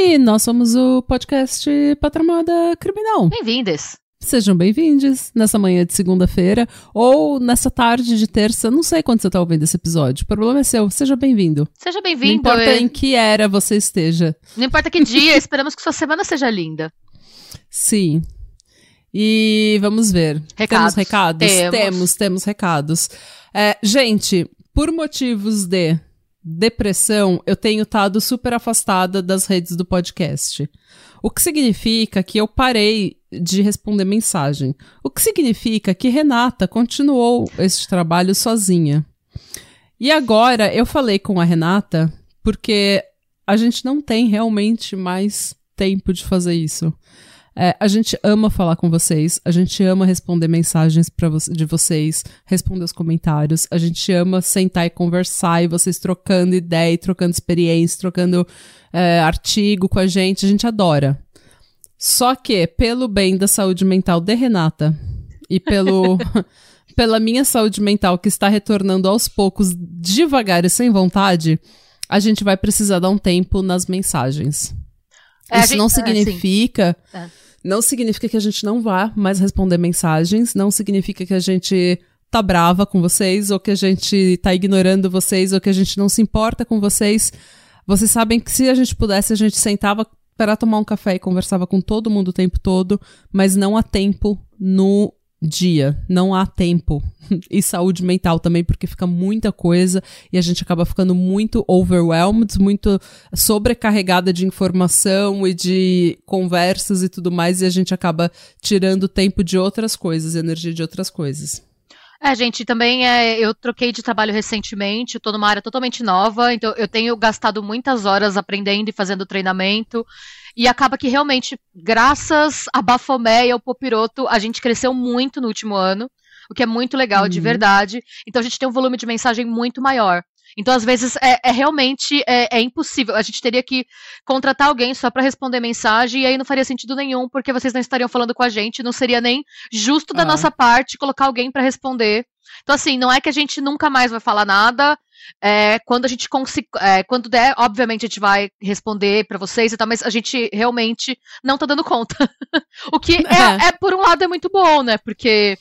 E nós somos o podcast Patramada Criminal. Bem-vindos. Sejam bem-vindos nessa manhã de segunda-feira ou nessa tarde de terça. Não sei quando você está ouvindo esse episódio. O problema é seu. Seja bem-vindo. Seja bem-vindo. Não importa em que era você esteja. Não importa que dia, esperamos que sua semana seja linda. Sim. E vamos ver. Recados. Temos recados? Temos. temos, temos recados. É, gente, por motivos de depressão, eu tenho estado super afastada das redes do podcast. O que significa que eu parei de responder mensagem. O que significa que Renata continuou este trabalho sozinha. E agora eu falei com a Renata porque a gente não tem realmente mais tempo de fazer isso. É, a gente ama falar com vocês, a gente ama responder mensagens pra vo de vocês, responder os comentários, a gente ama sentar e conversar e vocês trocando ideia, e trocando experiência, trocando é, artigo com a gente, a gente adora. Só que, pelo bem da saúde mental de Renata e pelo, pela minha saúde mental que está retornando aos poucos, devagar e sem vontade, a gente vai precisar dar um tempo nas mensagens. É, Isso gente- não é, significa. É. Não significa que a gente não vá mais responder mensagens, não significa que a gente tá brava com vocês, ou que a gente tá ignorando vocês, ou que a gente não se importa com vocês. Vocês sabem que se a gente pudesse, a gente sentava para tomar um café e conversava com todo mundo o tempo todo, mas não há tempo no dia, não há tempo. E saúde mental também, porque fica muita coisa e a gente acaba ficando muito overwhelmed, muito sobrecarregada de informação e de conversas e tudo mais, e a gente acaba tirando tempo de outras coisas, energia de outras coisas. É, gente, também é, eu troquei de trabalho recentemente, tô numa área totalmente nova, então eu tenho gastado muitas horas aprendendo e fazendo treinamento. E acaba que realmente, graças a Bafomé e ao Popiroto, a gente cresceu muito no último ano, o que é muito legal, de Uhum. verdade. Então a gente tem um volume de mensagem muito maior. Então, às vezes, é, é realmente é, é impossível. A gente teria que contratar alguém só para responder mensagem, e aí não faria sentido nenhum, porque vocês não estariam falando com a gente, não seria nem justo da Ah. nossa parte colocar alguém para responder. Então, assim, não é que a gente nunca mais vai falar nada. É, quando a gente conseguir. quando der, obviamente, a gente vai responder para vocês e tal, mas a gente realmente não tá dando conta. o que é, é, por um lado, é muito bom, né? Porque.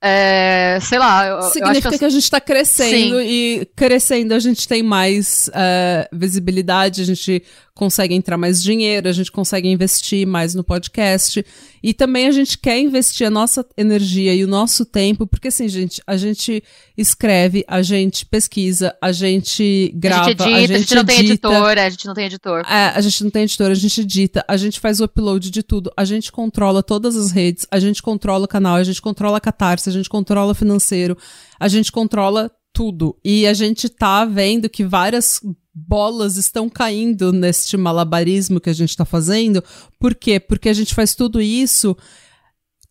é, sei lá, eu, eu Significa que que, a gente está crescendo e crescendo a gente tem mais eh, visibilidade, a gente consegue entrar mais dinheiro, a gente consegue investir mais no podcast. E também a gente quer investir a nossa energia e o nosso tempo, porque assim, gente, a gente escreve, a gente pesquisa, a gente grava, a gente edita, a gente, a gente não tem edita. editor, é, a gente não tem editor. É, a gente não tem editor, a gente edita, a gente faz o upload de tudo, a gente controla todas as redes, a gente controla o canal, a gente controla a catarse, a gente controla o financeiro, a gente controla tudo. E a gente tá vendo que várias bolas estão caindo neste malabarismo que a gente tá fazendo. Por quê? Porque a gente faz tudo isso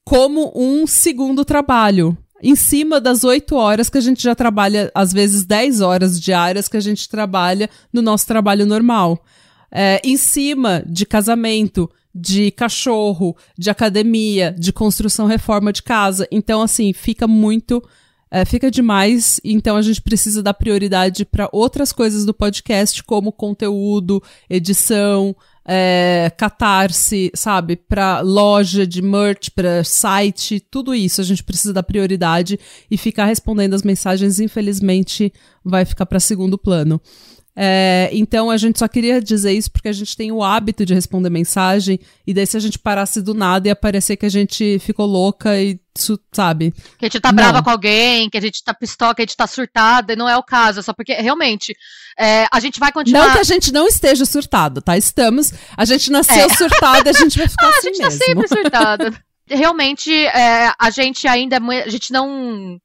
como um segundo trabalho. Em cima das oito horas que a gente já trabalha, às vezes 10 horas diárias que a gente trabalha no nosso trabalho normal. É, em cima de casamento, de cachorro, de academia, de construção reforma de casa. Então, assim, fica muito. É, fica demais, então a gente precisa dar prioridade para outras coisas do podcast, como conteúdo, edição, é, catarse, sabe? Para loja de merch, para site, tudo isso a gente precisa dar prioridade e ficar respondendo as mensagens, infelizmente, vai ficar para segundo plano. É, então a gente só queria dizer isso porque a gente tem o hábito de responder mensagem, e daí se a gente parasse do nada ia parecer que a gente ficou louca e, su- sabe? Que a gente tá Não. brava com alguém, que a gente tá pistola, que a gente tá surtada, e não é o caso, é só porque realmente é, a gente vai continuar. Não que a gente não esteja surtado, tá? Estamos. A gente nasceu É. surtada, a gente vai ficar Ah, a assim gente tá mesmo. sempre surtada. Realmente, é, a gente ainda é a gente não.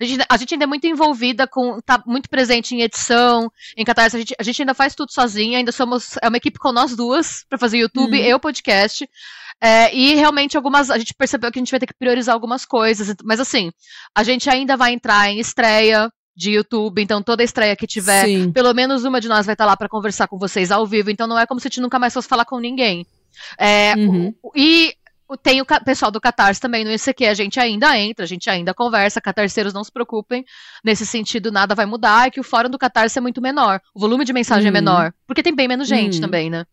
A gente, a gente ainda é muito envolvida com. tá muito presente em edição, em catarse. A gente, a gente ainda faz tudo sozinha, ainda somos. É uma equipe com nós duas pra fazer YouTube Uhum. e o podcast. É, e realmente algumas. A gente percebeu que a gente vai ter que priorizar algumas coisas. Mas assim, a gente ainda vai entrar em estreia de YouTube, então toda estreia que tiver, Sim. pelo menos uma de nós vai estar lá para conversar com vocês ao vivo. Então não é como se a gente nunca mais fosse falar com ninguém. É, uhum. E tem o pessoal do Catarse também no ICQ, a gente ainda entra, a gente ainda conversa, catarceiros não se preocupem, nesse sentido nada vai mudar, é que o fórum do Catarse é muito menor, o volume de mensagem é uhum. é menor, porque tem bem menos gente uhum. também, né?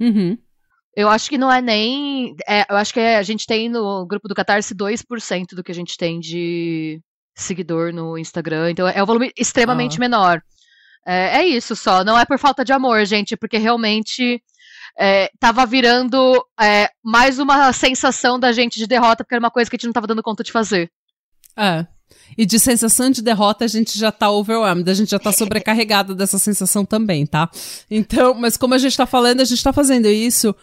Uhum. Eu acho que não é nem. É, eu acho que é, a gente tem no grupo do Catarse 2% do que a gente tem de seguidor no Instagram. Então é um volume extremamente ah. menor. É, é, isso só. Não é por falta de amor, gente, porque realmente é, tava virando é, mais uma sensação da gente de derrota, porque era uma coisa que a gente não tava dando conta de fazer. É. E de sensação de derrota, a gente já tá overwhelmed, a gente já tá sobrecarregada dessa sensação também, tá? Então, mas como a gente tá falando, a gente tá fazendo isso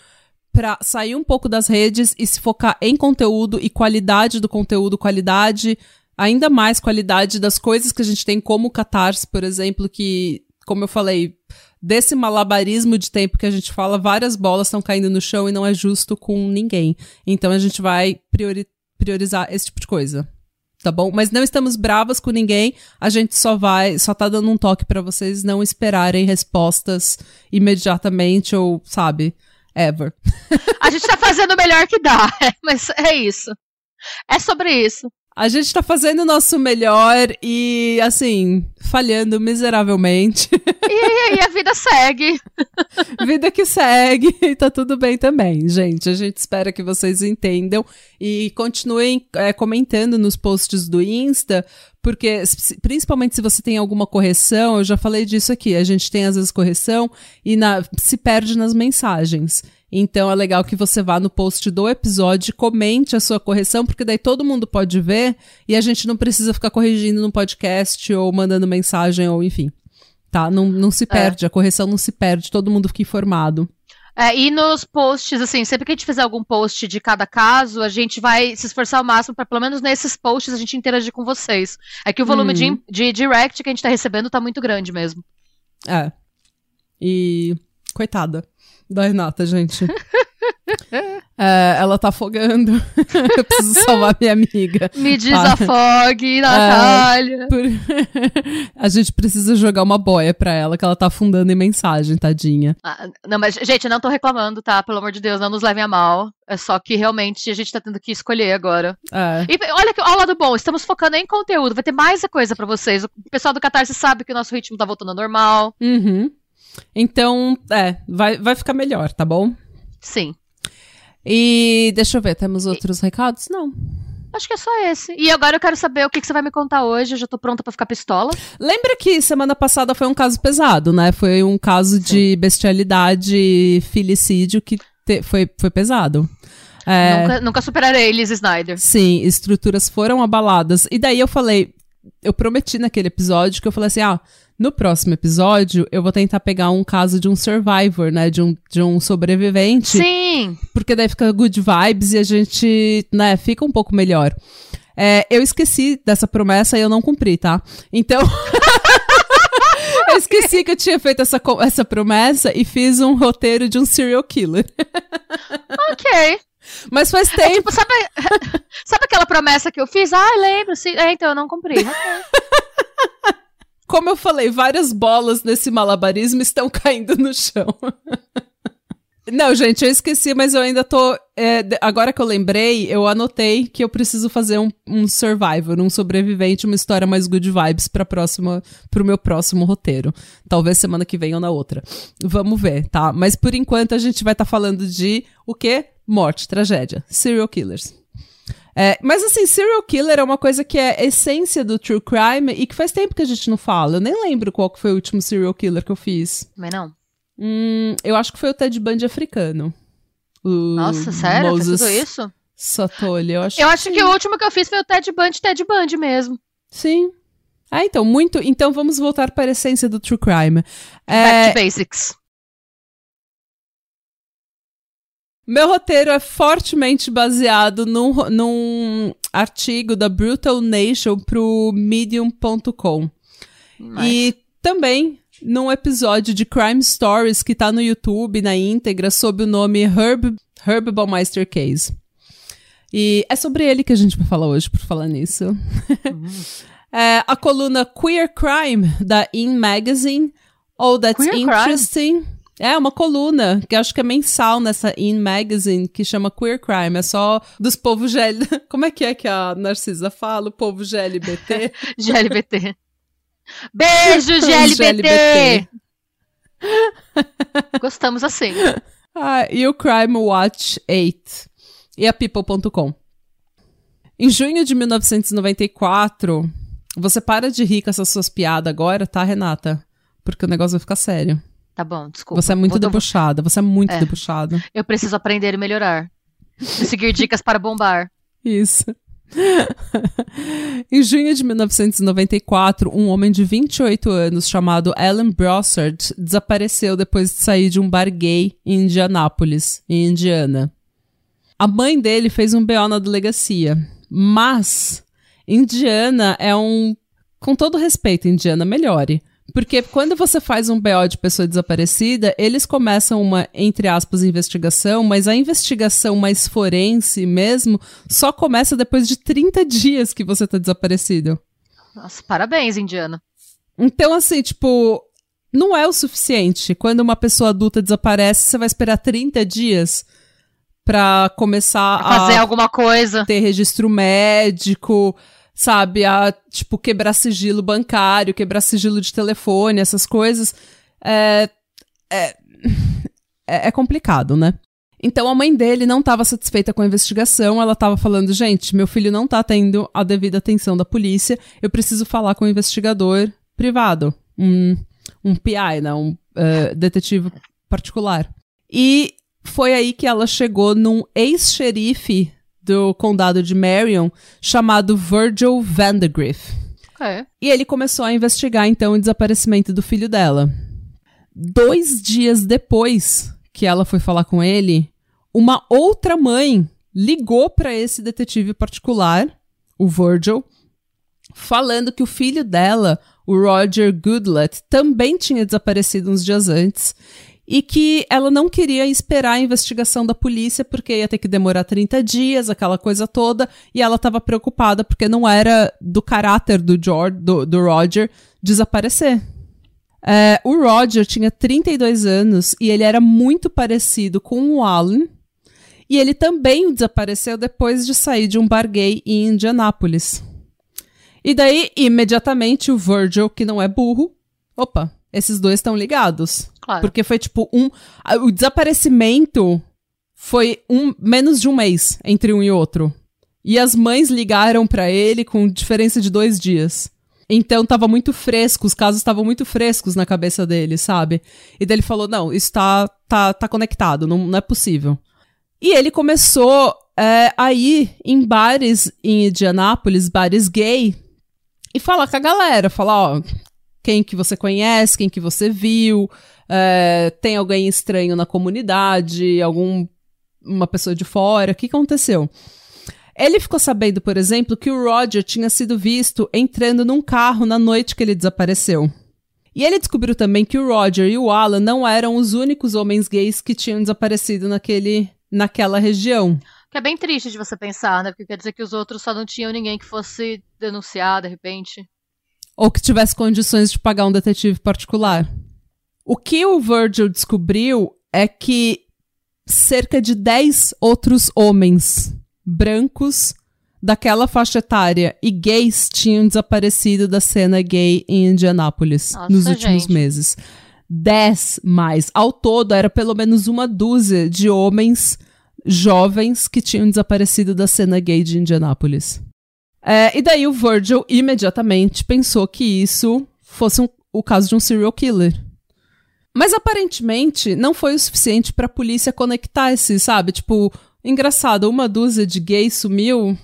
para sair um pouco das redes e se focar em conteúdo e qualidade do conteúdo, qualidade, ainda mais qualidade das coisas que a gente tem, como o Catarse, por exemplo, que, como eu falei, desse malabarismo de tempo que a gente fala, várias bolas estão caindo no chão e não é justo com ninguém. Então a gente vai priori priorizar esse tipo de coisa. Tá bom? Mas não estamos bravas com ninguém. A gente só vai, só tá dando um toque para vocês não esperarem respostas imediatamente ou, sabe, ever. A gente tá fazendo o melhor que dá, mas é isso. É sobre isso. A gente tá fazendo o nosso melhor e, assim, falhando miseravelmente. E, e a vida segue. vida que segue e tá tudo bem também, gente. A gente espera que vocês entendam e continuem é, comentando nos posts do Insta, porque principalmente se você tem alguma correção, eu já falei disso aqui, a gente tem às vezes correção e na, se perde nas mensagens. Então é legal que você vá no post do episódio, comente a sua correção, porque daí todo mundo pode ver e a gente não precisa ficar corrigindo no podcast ou mandando mensagem ou enfim. Tá? Não, não se é. perde, é. a correção não se perde, todo mundo fica informado. É, e nos posts, assim, sempre que a gente fizer algum post de cada caso, a gente vai se esforçar ao máximo para, pelo menos nesses posts, a gente interagir com vocês. É que o volume de, uhum. de direct que a gente tá recebendo tá muito grande mesmo. É. E. Coitada da Renata, gente. É, ela tá afogando. Eu preciso salvar minha amiga. Me desafogue, Natália. É, por... A gente precisa jogar uma boia pra ela, que ela tá afundando em mensagem, tadinha. Ah, não, mas, gente, não tô reclamando, tá? Pelo amor de Deus, não nos levem a mal. É só que realmente a gente tá tendo que escolher agora. É. E olha, olha o lado bom, estamos focando em conteúdo. Vai ter mais coisa para vocês. O pessoal do Catarse sabe que o nosso ritmo tá voltando ao normal. Uhum. Então, é, vai, vai ficar melhor, tá bom? Sim. E deixa eu ver, temos outros e... recados? Não. Acho que é só esse. E agora eu quero saber o que, que você vai me contar hoje. Eu já tô pronta para ficar pistola. Lembra que semana passada foi um caso pesado, né? Foi um caso Sim. de bestialidade, filicídio que te... foi, foi pesado. É... Nunca, nunca superarei Liz Snyder. Sim, estruturas foram abaladas. E daí eu falei, eu prometi naquele episódio que eu falei assim: ah, no próximo episódio, eu vou tentar pegar um caso de um survivor, né? De um, de um sobrevivente. Sim! Porque daí fica good vibes e a gente, né, fica um pouco melhor. É, eu esqueci dessa promessa e eu não cumpri, tá? Então. eu esqueci que eu tinha feito essa, essa promessa e fiz um roteiro de um serial killer. ok. Mas faz tempo. É, tipo, sabe, sabe aquela promessa que eu fiz? Ah, lembro, sim. É, então eu não cumpri. Okay. Como eu falei, várias bolas nesse malabarismo estão caindo no chão. Não, gente, eu esqueci, mas eu ainda tô. É, agora que eu lembrei, eu anotei que eu preciso fazer um, um survivor, um sobrevivente, uma história mais good vibes para próxima, pro meu próximo roteiro. Talvez semana que vem ou na outra. Vamos ver, tá? Mas por enquanto a gente vai estar tá falando de o quê? Morte, tragédia, serial killers. É, mas assim, serial killer é uma coisa que é essência do true crime e que faz tempo que a gente não fala. Eu nem lembro qual foi o último serial killer que eu fiz. Mas não. Hum, eu acho que foi o Ted Bundy africano. O Nossa, sério? Moses tudo isso? Satoli, eu acho. Eu acho que, que o último que eu fiz foi o Ted Bundy, Ted Bundy mesmo. Sim. Ah, então, muito. Então vamos voltar para a essência do true crime. É... Back to basics. Meu roteiro é fortemente baseado num, num artigo da Brutal Nation pro Medium.com. E também num episódio de Crime Stories que tá no YouTube na íntegra sob o nome Herb, Herb Baumeister Case. E é sobre ele que a gente vai falar hoje, por falar nisso. Uhum. é, a coluna Queer Crime, da In Magazine, ou That's Queer Interesting. Crime? É uma coluna que acho que é mensal nessa In Magazine que chama Queer Crime. É só dos povos GL. Como é que é que a Narcisa fala? O povo GLBT? GLBT. Beijo, GLBT! GLBT. Gostamos assim. Ah, e o Crime Watch 8 e a People.com. Em junho de 1994, você para de rir com essas suas piadas agora, tá, Renata? Porque o negócio vai ficar sério. Tá bom, desculpa. Você é muito Vou debochada, você é muito é. debochada. Eu preciso aprender e melhorar. Seguir dicas para bombar. Isso. em junho de 1994, um homem de 28 anos chamado Alan Brossard desapareceu depois de sair de um bar gay em Indianápolis, em Indiana. A mãe dele fez um BO na delegacia, mas Indiana é um. Com todo respeito, Indiana, melhore. Porque quando você faz um BO de pessoa desaparecida, eles começam uma, entre aspas, investigação, mas a investigação mais forense mesmo só começa depois de 30 dias que você tá desaparecido. Nossa, parabéns, Indiana. Então, assim, tipo, não é o suficiente. Quando uma pessoa adulta desaparece, você vai esperar 30 dias pra começar a fazer alguma coisa. Ter registro médico, sabe? A, tipo, quebrar sigilo bancário, quebrar sigilo de telefone, essas coisas. É, é, é, é complicado, né? Então a mãe dele não estava satisfeita com a investigação, ela estava falando, gente, meu filho não está tendo a devida atenção da polícia, eu preciso falar com um investigador privado, um, um PI, né, um uh, detetive particular. E foi aí que ela chegou num ex-xerife do condado de Marion chamado Virgil Vandegrift. É. E ele começou a investigar então o desaparecimento do filho dela. Dois dias depois que ela foi falar com ele, uma outra mãe ligou para esse detetive particular, o Virgil, falando que o filho dela, o Roger Goodlett, também tinha desaparecido uns dias antes e que ela não queria esperar a investigação da polícia porque ia ter que demorar 30 dias, aquela coisa toda, e ela estava preocupada porque não era do caráter do George, do, do Roger desaparecer. É, o Roger tinha 32 anos e ele era muito parecido com o Alan. E ele também desapareceu depois de sair de um bar gay em Indianápolis. E daí, imediatamente, o Virgil, que não é burro, opa, esses dois estão ligados. Claro. Porque foi tipo um. O desaparecimento foi um menos de um mês entre um e outro. E as mães ligaram para ele com diferença de dois dias. Então tava muito fresco, os casos estavam muito frescos na cabeça dele, sabe? E daí ele falou: não, isso tá, tá, tá conectado, não, não é possível. E ele começou é, a ir em bares em Indianápolis, bares gay, e falar com a galera, falar, ó, quem que você conhece, quem que você viu, é, tem alguém estranho na comunidade, algum uma pessoa de fora, o que aconteceu? Ele ficou sabendo, por exemplo, que o Roger tinha sido visto entrando num carro na noite que ele desapareceu. E ele descobriu também que o Roger e o Alan não eram os únicos homens gays que tinham desaparecido naquele, naquela região. Que é bem triste de você pensar, né? Porque quer dizer que os outros só não tinham ninguém que fosse denunciar de repente. Ou que tivesse condições de pagar um detetive particular. O que o Virgil descobriu é que cerca de 10 outros homens brancos daquela faixa etária e gays tinham desaparecido da cena gay em Indianápolis Nossa, nos últimos gente. meses. 10 mais. Ao todo, era pelo menos uma dúzia de homens jovens que tinham desaparecido da cena gay de Indianápolis. É, e daí o Virgil imediatamente pensou que isso fosse um, o caso de um serial killer. Mas aparentemente não foi o suficiente para a polícia conectar esse, sabe? Tipo, engraçado, uma dúzia de gays sumiu,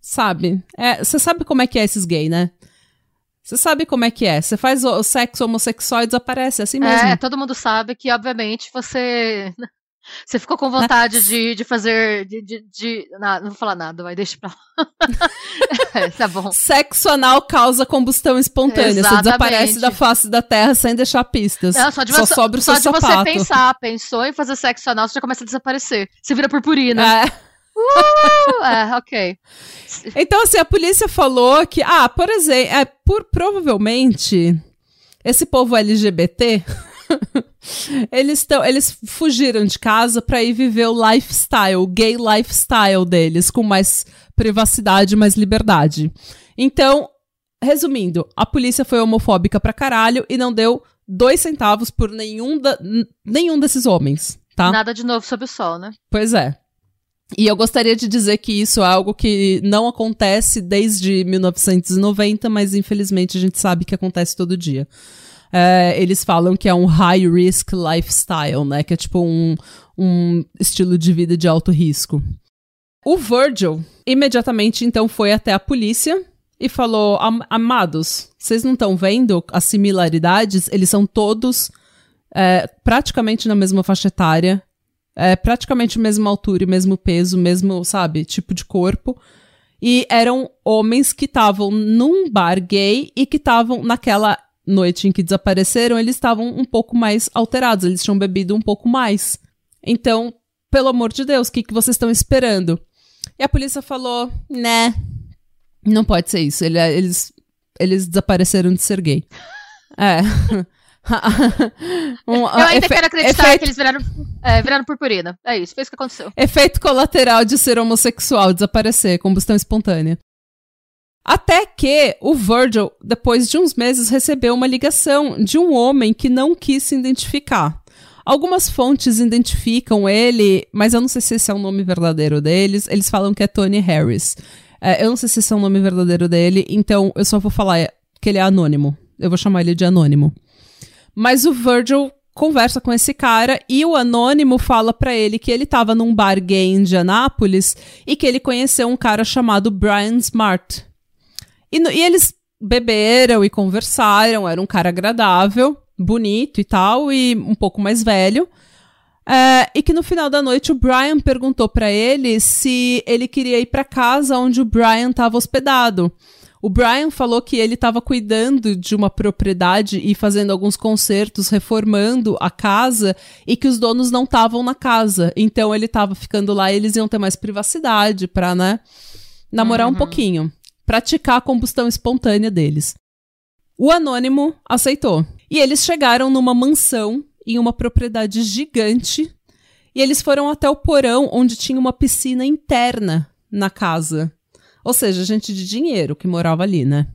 sabe? Você é, sabe como é que é esses gays, né? Você sabe como é que é. Você faz o, o sexo homossexual e desaparece, é assim mesmo. É, todo mundo sabe que, obviamente, você Você ficou com vontade de, de fazer. De, de, de... Não, não vou falar nada, vai, deixa pra lá. é, tá bom. Sexo anal causa combustão espontânea. Exatamente. Você desaparece da face da terra sem deixar pistas. Não, só de, só você, sobra o só seu de você pensar, pensou em fazer sexo anal, você já começa a desaparecer. Você vira purpurina. É. Uh, é, ok. Então, assim, a polícia falou que, ah, por exemplo, é, por, provavelmente, esse povo LGBT eles estão, eles fugiram de casa para ir viver o lifestyle, o gay lifestyle deles, com mais privacidade, mais liberdade. Então, resumindo, a polícia foi homofóbica pra caralho e não deu dois centavos por nenhum, da, nenhum desses homens, tá? Nada de novo sob o sol, né? Pois é. E eu gostaria de dizer que isso é algo que não acontece desde 1990, mas infelizmente a gente sabe que acontece todo dia é, eles falam que é um high risk lifestyle, né? Que é tipo um, um estilo de vida de alto risco. O Virgil imediatamente então foi até a polícia e falou: Am Amados, vocês não estão vendo as similaridades? Eles são todos é, praticamente na mesma faixa etária, é, praticamente mesma altura e mesmo peso, mesmo, sabe, tipo de corpo. E eram homens que estavam num bar gay e que estavam naquela noite em que desapareceram, eles estavam um pouco mais alterados, eles tinham bebido um pouco mais. Então, pelo amor de Deus, o que, que vocês estão esperando? E a polícia falou, né, não pode ser isso, Ele, eles, eles desapareceram de ser gay. É. um, eu ainda efe, quero acreditar efeito, que eles viraram, é, viraram purpurina. É isso, foi isso que aconteceu. Efeito colateral de ser homossexual, desaparecer, combustão espontânea. Até que o Virgil, depois de uns meses, recebeu uma ligação de um homem que não quis se identificar. Algumas fontes identificam ele, mas eu não sei se esse é o nome verdadeiro deles. Eles falam que é Tony Harris. É, eu não sei se esse é o nome verdadeiro dele, então eu só vou falar que ele é anônimo. Eu vou chamar ele de anônimo. Mas o Virgil conversa com esse cara e o anônimo fala para ele que ele estava num bar gay em Indianápolis e que ele conheceu um cara chamado Brian Smart. E, e eles beberam e conversaram, era um cara agradável, bonito e tal, e um pouco mais velho. É, e que no final da noite o Brian perguntou para ele se ele queria ir para casa onde o Brian estava hospedado. O Brian falou que ele estava cuidando de uma propriedade e fazendo alguns concertos, reformando a casa e que os donos não estavam na casa. Então ele estava ficando lá e eles iam ter mais privacidade para, né, namorar uhum. um pouquinho praticar a combustão espontânea deles. O anônimo aceitou. E eles chegaram numa mansão em uma propriedade gigante e eles foram até o porão onde tinha uma piscina interna na casa. Ou seja, gente de dinheiro que morava ali, né?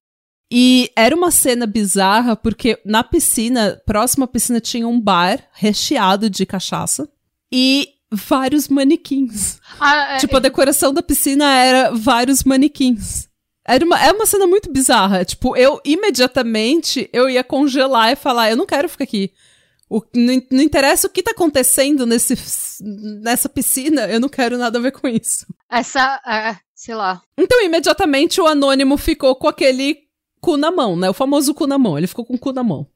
E era uma cena bizarra porque na piscina, próxima à piscina, tinha um bar recheado de cachaça e vários manequins. Ah, é, tipo, a é. decoração da piscina era vários manequins. Era uma, é uma cena muito bizarra. Tipo, eu imediatamente eu ia congelar e falar: eu não quero ficar aqui. O, não, não, interessa o que tá acontecendo nesse, nessa piscina, eu não quero nada a ver com isso. Essa, é, sei lá. Então, imediatamente, o anônimo ficou com aquele cu na mão, né? O famoso cu na mão. Ele ficou com o cu na mão.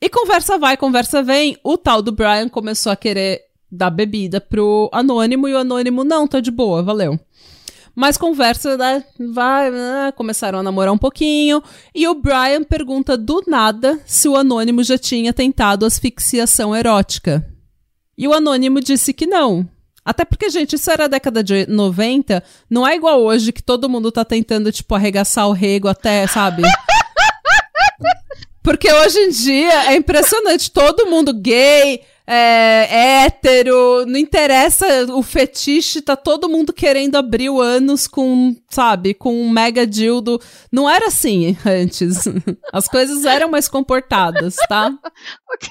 E conversa vai, conversa vem. O tal do Brian começou a querer dar bebida pro anônimo e o anônimo, não, tá de boa, valeu. Mas conversa, né, vai, né, começaram a namorar um pouquinho. E o Brian pergunta do nada se o anônimo já tinha tentado asfixiação erótica. E o anônimo disse que não. Até porque, gente, isso era a década de 90, não é igual hoje que todo mundo tá tentando, tipo, arregaçar o rego até, sabe? Porque hoje em dia é impressionante, todo mundo gay, é, hétero, não interessa o fetiche, tá todo mundo querendo abrir o ânus com, sabe, com um mega dildo. Não era assim antes. As coisas eram mais comportadas, tá? ok.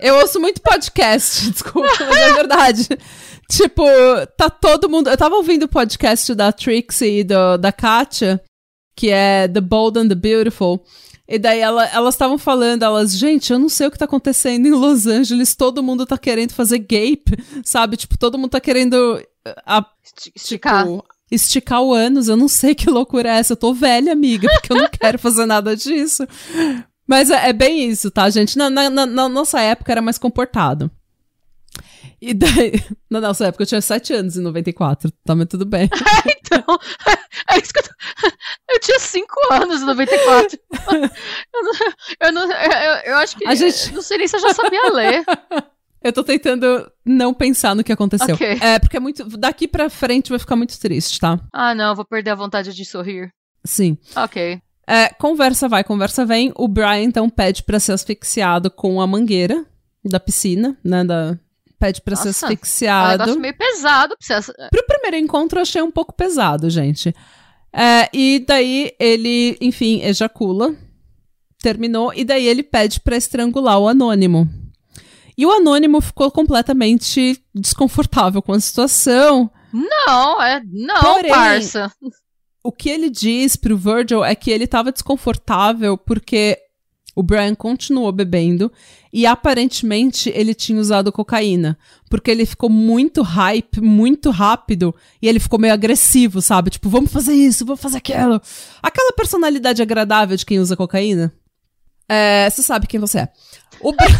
Eu ouço muito podcast, desculpa, mas é verdade. tipo, tá todo mundo. Eu tava ouvindo o podcast da Trixie e do, da Katia, que é The Bold and the Beautiful. E daí ela, elas estavam falando, elas, gente, eu não sei o que tá acontecendo em Los Angeles, todo mundo tá querendo fazer gape, sabe? Tipo, todo mundo tá querendo a, esticar. Tipo, esticar o ânus, eu não sei que loucura é essa, eu tô velha, amiga, porque eu não quero fazer nada disso. Mas é, é bem isso, tá, gente? Na, na, na, nossa época era mais comportado. E daí. Não, nessa época eu tinha 7 anos em 94. Tá, mas tudo bem. então. É isso que eu, tô... eu tinha 5 anos em 94. Eu, não, eu, não, eu, eu acho que. A gente... Não sei nem se eu já sabia ler. Eu tô tentando não pensar no que aconteceu. Ok. É, porque é muito. Daqui pra frente vai ficar muito triste, tá? Ah, não, eu vou perder a vontade de sorrir. Sim. Ok. É, conversa vai, conversa vem. O Brian então pede pra ser asfixiado com a mangueira da piscina, né? Da... Pede pra ser Nossa, É um asfixiado. negócio meio pesado pra você. Pro primeiro encontro eu achei um pouco pesado, gente. É, e daí ele, enfim, ejacula. Terminou. E daí ele pede pra estrangular o anônimo. E o anônimo ficou completamente desconfortável com a situação. Não, é. Não, Porém, parça. O que ele diz pro Virgil é que ele tava desconfortável porque o Brian continuou bebendo e aparentemente ele tinha usado cocaína. Porque ele ficou muito hype, muito rápido e ele ficou meio agressivo, sabe? Tipo, vamos fazer isso, vamos fazer aquilo. Aquela personalidade agradável de quem usa cocaína. É, você sabe quem você é. O Brasil...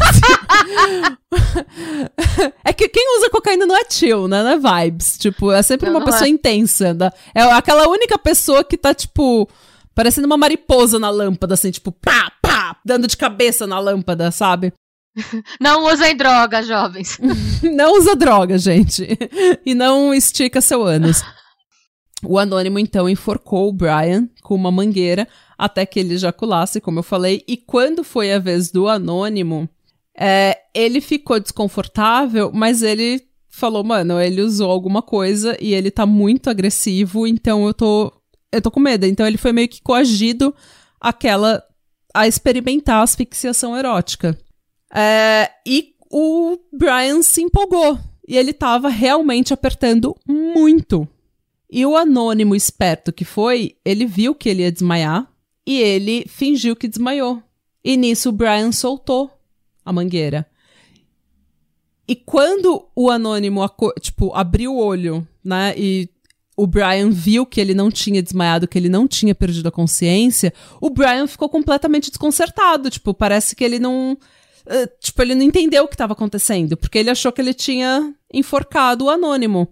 é que quem usa cocaína não é chill, né? Não é vibes. Tipo, é sempre Não, uma não pessoa é. intensa. da- É aquela única pessoa que tá, tipo, parecendo uma mariposa na lâmpada, assim, tipo, pá, pá, dando de cabeça na lâmpada, sabe? Não usem droga, jovens. Não usa droga, gente. E não estica seu ânus. O anônimo, então, enforcou o Brian com uma mangueira até que ele ejaculasse, como eu falei. E quando foi a vez do anônimo, é, ele ficou desconfortável, mas ele falou, mano, ele usou alguma coisa e ele tá muito agressivo, então eu tô, eu tô com medo. Então ele foi meio que coagido àquela, a experimentar asfixiação erótica. É, e o Brian se empolgou. E ele tava realmente apertando muito. E o anônimo esperto que foi, ele viu que ele ia desmaiar e ele fingiu que desmaiou. E nisso o Brian soltou a mangueira. E quando o anônimo, tipo, abriu o olho, né, e o Brian viu que ele não tinha desmaiado, que ele não tinha perdido a consciência, o Brian ficou completamente desconcertado. Tipo, parece que ele não. Eh, tipo, ele não entendeu o que estava acontecendo, porque ele achou que ele tinha enforcado o anônimo.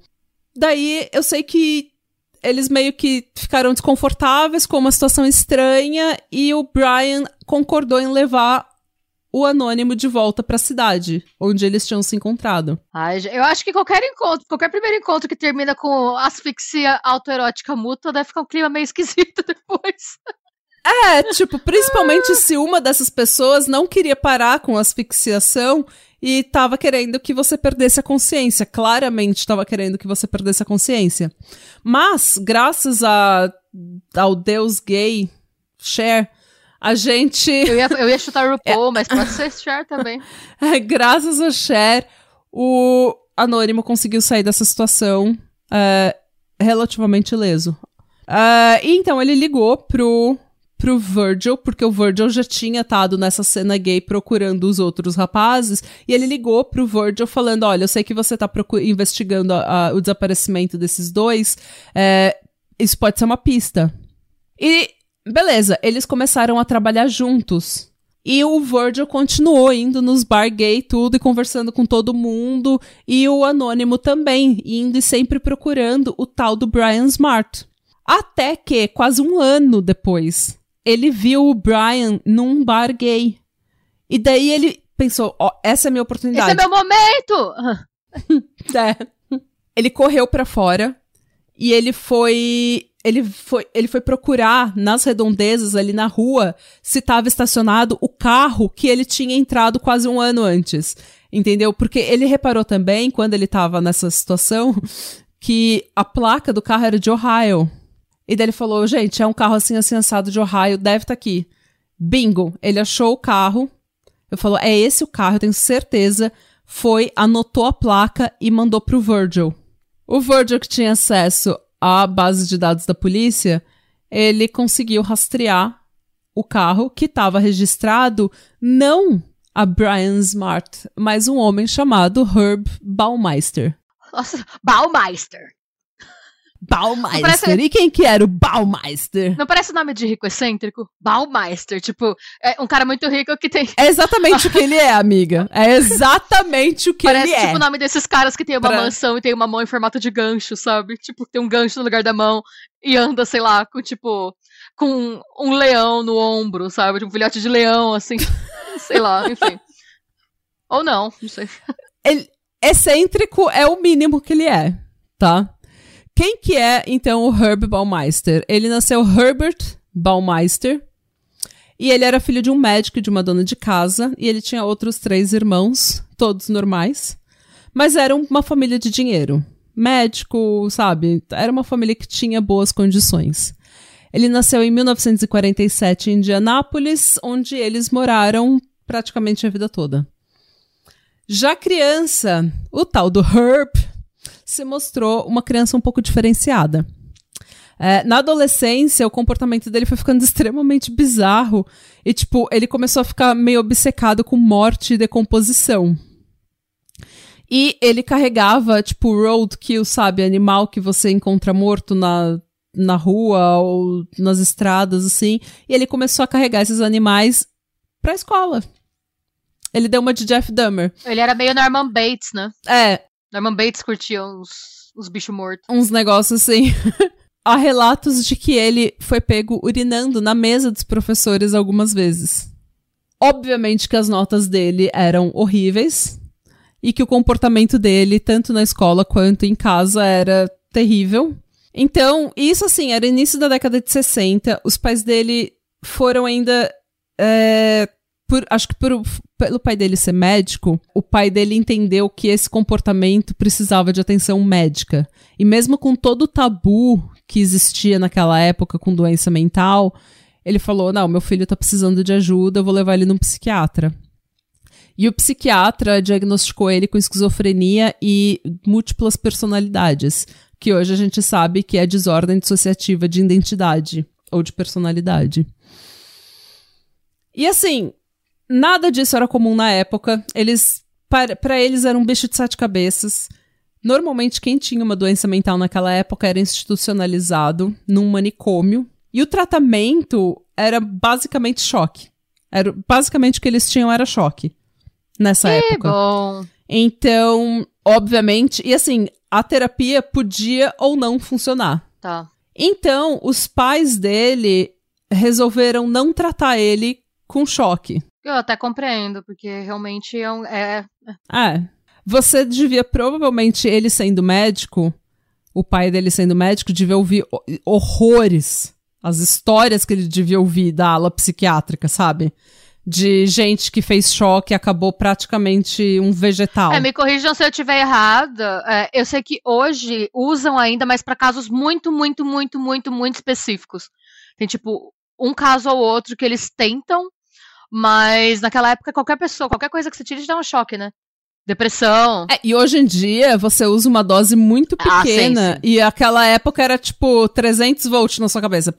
Daí eu sei que eles meio que ficaram desconfortáveis com uma situação estranha e o Brian concordou em levar o anônimo de volta pra cidade, onde eles tinham se encontrado. Ai, eu acho que qualquer encontro, qualquer primeiro encontro que termina com asfixia autoerótica mútua deve ficar um clima meio esquisito depois. É, tipo, principalmente se uma dessas pessoas não queria parar com a asfixiação e tava querendo que você perdesse a consciência. Claramente tava querendo que você perdesse a consciência. Mas, graças a, ao deus gay, Cher, a gente. Eu ia, eu ia chutar o RuPaul, mas pode ser Cher também. É, graças a Cher, o Anônimo conseguiu sair dessa situação é, relativamente ileso. É, e então ele ligou pro, pro Virgil, porque o Virgil já tinha estado nessa cena gay procurando os outros rapazes, e ele ligou pro Virgil falando: Olha, eu sei que você tá investigando a- a- o desaparecimento desses dois, é, isso pode ser uma pista. E beleza, eles começaram a trabalhar juntos. E o Virgil continuou indo nos bar gay tudo e conversando com todo mundo. E o Anônimo também, indo e sempre procurando o tal do Brian Smart. Até que, quase um ano depois, ele viu o Brian num bar gay. E daí ele pensou: ó, essa é a minha Esse oportunidade. é meu momento! É. Ele correu pra fora e ele foi, ele foi, ele foi procurar nas redondezas ali na rua se estava estacionado o carro que ele tinha entrado quase um ano antes. Entendeu? Porque ele reparou também quando ele tava nessa situação que a placa do carro era de Ohio. E daí ele falou: "Gente, é um carro assim assim assado de Ohio, deve estar aqui". Bingo, ele achou o carro. Eu falou: "É esse o carro, eu tenho certeza" foi, anotou a placa e mandou pro Virgil. O Virgil, que tinha acesso à base de dados da polícia, ele conseguiu rastrear o carro que estava registrado não a Brian Smart, mas um homem chamado Herb Baumeister. Nossa, Baumeister. Baumeister. Parece... E quem que era o Baumeister? Não parece o nome de rico excêntrico? Baumeister. Tipo, é um cara muito rico que tem. É exatamente o que ele é, amiga. É exatamente o que parece, ele é. Parece tipo o nome desses caras que tem uma pra... mansão e tem uma mão em formato de gancho, sabe? Tipo, tem um gancho no lugar da mão e anda, sei lá, com tipo. Com um leão no ombro, sabe? Tipo, um filhote de leão, assim. sei lá, enfim. Ou não, não sei. Ele, excêntrico é o mínimo que ele é, tá? Quem que é, então, o Herb Baumeister? Ele nasceu Herbert Baumeister e ele era filho de um médico e de uma dona de casa e ele tinha outros três irmãos, todos normais, mas era uma família de dinheiro. Médico, sabe? Era uma família que tinha boas condições. Ele nasceu em 1947 em Indianápolis, onde eles moraram praticamente a vida toda. Já criança, o tal do Herb se mostrou uma criança um pouco diferenciada. É, na adolescência, o comportamento dele foi ficando extremamente bizarro. E, tipo, ele começou a ficar meio obcecado com morte e decomposição. E ele carregava, tipo, roadkill, sabe? Animal que você encontra morto na, na rua ou nas estradas, assim. E ele começou a carregar esses animais pra escola. Ele deu uma de Jeff Dahmer. Ele era meio Norman Bates, né? É, Norman Bates curtia os, os bichos mortos. Uns negócios assim. Há relatos de que ele foi pego urinando na mesa dos professores algumas vezes. Obviamente que as notas dele eram horríveis e que o comportamento dele, tanto na escola quanto em casa, era terrível. Então, isso assim, era início da década de 60. Os pais dele foram ainda é, por, acho que por, pelo pai dele ser médico, o pai dele entendeu que esse comportamento precisava de atenção médica. E mesmo com todo o tabu que existia naquela época com doença mental, ele falou: Não, meu filho tá precisando de ajuda, eu vou levar ele num psiquiatra. E o psiquiatra diagnosticou ele com esquizofrenia e múltiplas personalidades, que hoje a gente sabe que é desordem dissociativa de identidade ou de personalidade. E assim, Nada disso era comum na época. Eles, para eles, era um bicho de sete cabeças. Normalmente, quem tinha uma doença mental naquela época era institucionalizado num manicômio. E o tratamento era basicamente choque. Era, basicamente o que eles tinham era choque nessa que época. Bom. Então, obviamente, e assim, a terapia podia ou não funcionar. Tá. Então, os pais dele resolveram não tratar ele com choque. Eu até compreendo, porque realmente é. Um, é... é. Você devia, provavelmente, ele sendo médico, o pai dele sendo médico, devia ouvir horrores. As histórias que ele devia ouvir da ala psiquiátrica, sabe? De gente que fez choque e acabou praticamente um vegetal. É, me corrijam se eu estiver errada. É, eu sei que hoje usam ainda, mas para casos muito, muito, muito, muito, muito específicos. Tem tipo um caso ou outro que eles tentam mas naquela época, qualquer pessoa, qualquer coisa que você tire, te dá um choque, né? Depressão. É, e hoje em dia você usa uma dose muito pequena. Ah, sim, sim. E aquela época era tipo 300 volts na sua cabeça.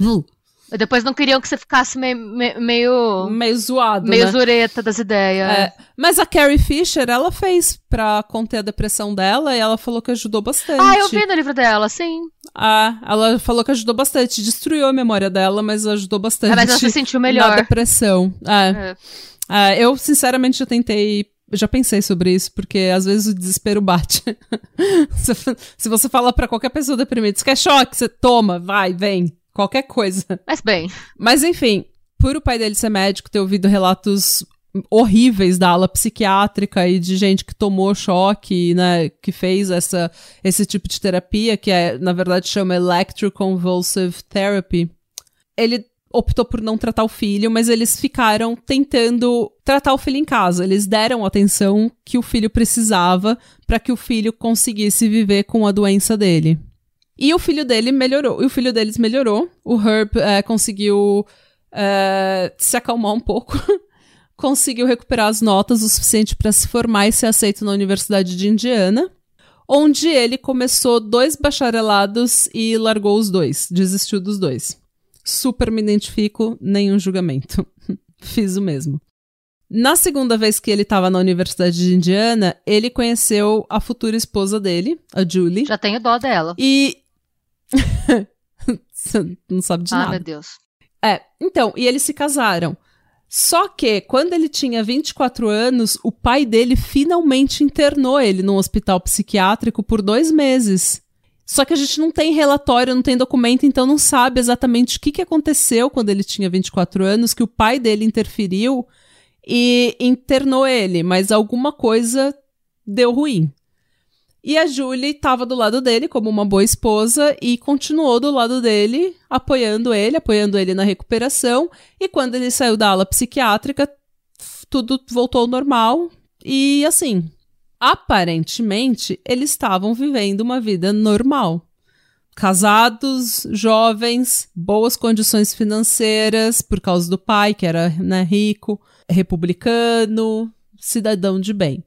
Depois não queriam que você ficasse meio. Meio, meio zoado. Meio né? zureta das ideias. É. Mas a Carrie Fisher, ela fez pra conter a depressão dela e ela falou que ajudou bastante. Ah, eu vi no livro dela, sim. Ah, ela falou que ajudou bastante. Destruiu a memória dela, mas ajudou bastante. É, mas ela se sentiu melhor. Na depressão. É. é. é eu, sinceramente, já tentei já pensei sobre isso, porque às vezes o desespero bate. Se você fala para qualquer pessoa deprimida, você quer choque, você toma, vai, vem qualquer coisa. Mas bem. Mas enfim, por o pai dele ser médico, ter ouvido relatos horríveis da ala psiquiátrica e de gente que tomou choque, né, que fez essa, esse tipo de terapia, que é, na verdade chama Electroconvulsive Therapy. Ele optou por não tratar o filho, mas eles ficaram tentando tratar o filho em casa. Eles deram a atenção que o filho precisava para que o filho conseguisse viver com a doença dele. E o filho dele melhorou. E o filho deles melhorou. O Herb é, conseguiu é, se acalmar um pouco. conseguiu recuperar as notas o suficiente para se formar e ser aceito na Universidade de Indiana. Onde ele começou dois bacharelados e largou os dois. Desistiu dos dois. Super me identifico, nenhum julgamento. Fiz o mesmo. Na segunda vez que ele estava na Universidade de Indiana, ele conheceu a futura esposa dele, a Julie. Já tenho dó dela. E Você não sabe de ah, nada. meu Deus. É, então, e eles se casaram. Só que, quando ele tinha 24 anos, o pai dele finalmente internou ele num hospital psiquiátrico por dois meses. Só que a gente não tem relatório, não tem documento, então não sabe exatamente o que, que aconteceu quando ele tinha 24 anos, que o pai dele interferiu e internou ele, mas alguma coisa deu ruim. E a Julie estava do lado dele como uma boa esposa e continuou do lado dele, apoiando ele, apoiando ele na recuperação. E quando ele saiu da ala psiquiátrica, tudo voltou ao normal. E assim, aparentemente, eles estavam vivendo uma vida normal. Casados, jovens, boas condições financeiras por causa do pai, que era né, rico, republicano, cidadão de bem.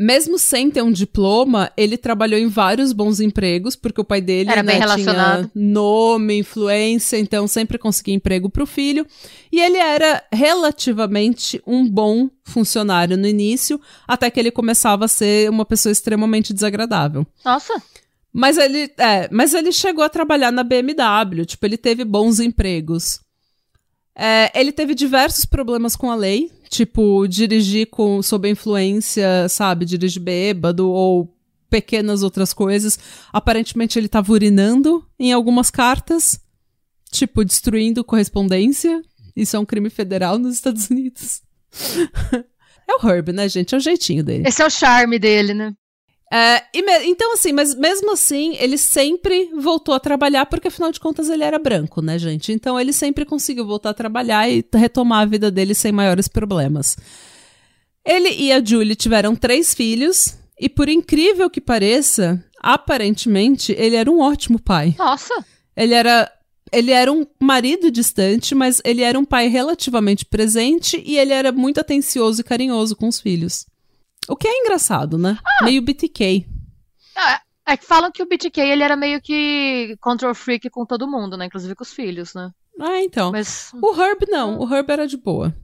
Mesmo sem ter um diploma, ele trabalhou em vários bons empregos, porque o pai dele Era né, tinha nome, influência, então sempre conseguia emprego para o filho. E ele era relativamente um bom funcionário no início, até que ele começava a ser uma pessoa extremamente desagradável. Nossa. Mas ele, é, mas ele chegou a trabalhar na BMW, tipo, ele teve bons empregos. É, ele teve diversos problemas com a lei, tipo, dirigir com, sob influência, sabe, dirigir bêbado ou pequenas outras coisas. Aparentemente ele tava urinando em algumas cartas, tipo, destruindo correspondência. Isso é um crime federal nos Estados Unidos. é o Herb, né, gente? É o jeitinho dele. Esse é o charme dele, né? É, e me- então, assim, mas mesmo assim, ele sempre voltou a trabalhar, porque afinal de contas ele era branco, né, gente? Então ele sempre conseguiu voltar a trabalhar e retomar a vida dele sem maiores problemas. Ele e a Julie tiveram três filhos, e por incrível que pareça, aparentemente ele era um ótimo pai. Nossa. Ele era. Ele era um marido distante, mas ele era um pai relativamente presente e ele era muito atencioso e carinhoso com os filhos. O que é engraçado, né? Meio BTK. Ah, É que falam que o BTK ele era meio que control freak com todo mundo, né? Inclusive com os filhos, né? Ah, então. Mas. O Herb não, o Herb era de boa.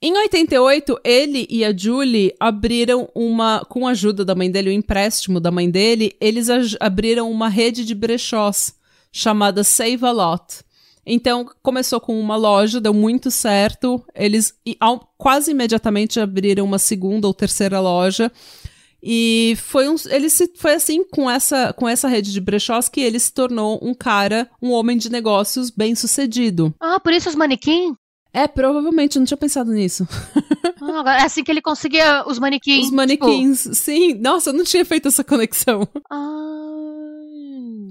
Em 88, ele e a Julie abriram uma, com a ajuda da mãe dele, o empréstimo da mãe dele, eles abriram uma rede de brechós chamada Save a Lot. Então, começou com uma loja, deu muito certo. Eles ao- quase imediatamente abriram uma segunda ou terceira loja. E foi, um, ele se, foi assim, com essa, com essa rede de brechós, que ele se tornou um cara, um homem de negócios bem sucedido. Ah, por isso os manequins? É, provavelmente, eu não tinha pensado nisso. Ah, é assim que ele conseguia os manequins. Os tipo- manequins, sim. Nossa, eu não tinha feito essa conexão. Ah.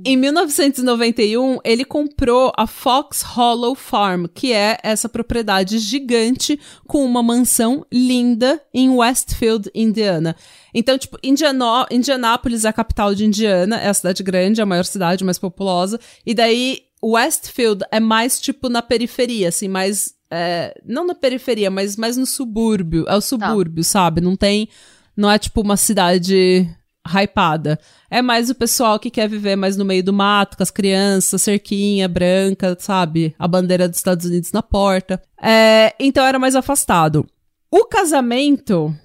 Em 1991, ele comprou a Fox Hollow Farm, que é essa propriedade gigante com uma mansão linda em Westfield, Indiana. Então, tipo, Indiano Indianápolis é a capital de Indiana, é a cidade grande, a maior cidade, mais populosa. E daí, Westfield é mais, tipo, na periferia, assim, mais... é, não na periferia, mas mais no subúrbio. É o subúrbio, sabe? Não tem... Não é, tipo, uma cidade hypada. É mais o pessoal que quer viver mais no meio do mato, com as crianças, cerquinha branca, sabe? A bandeira dos Estados Unidos na porta. É, então era mais afastado. O casamento,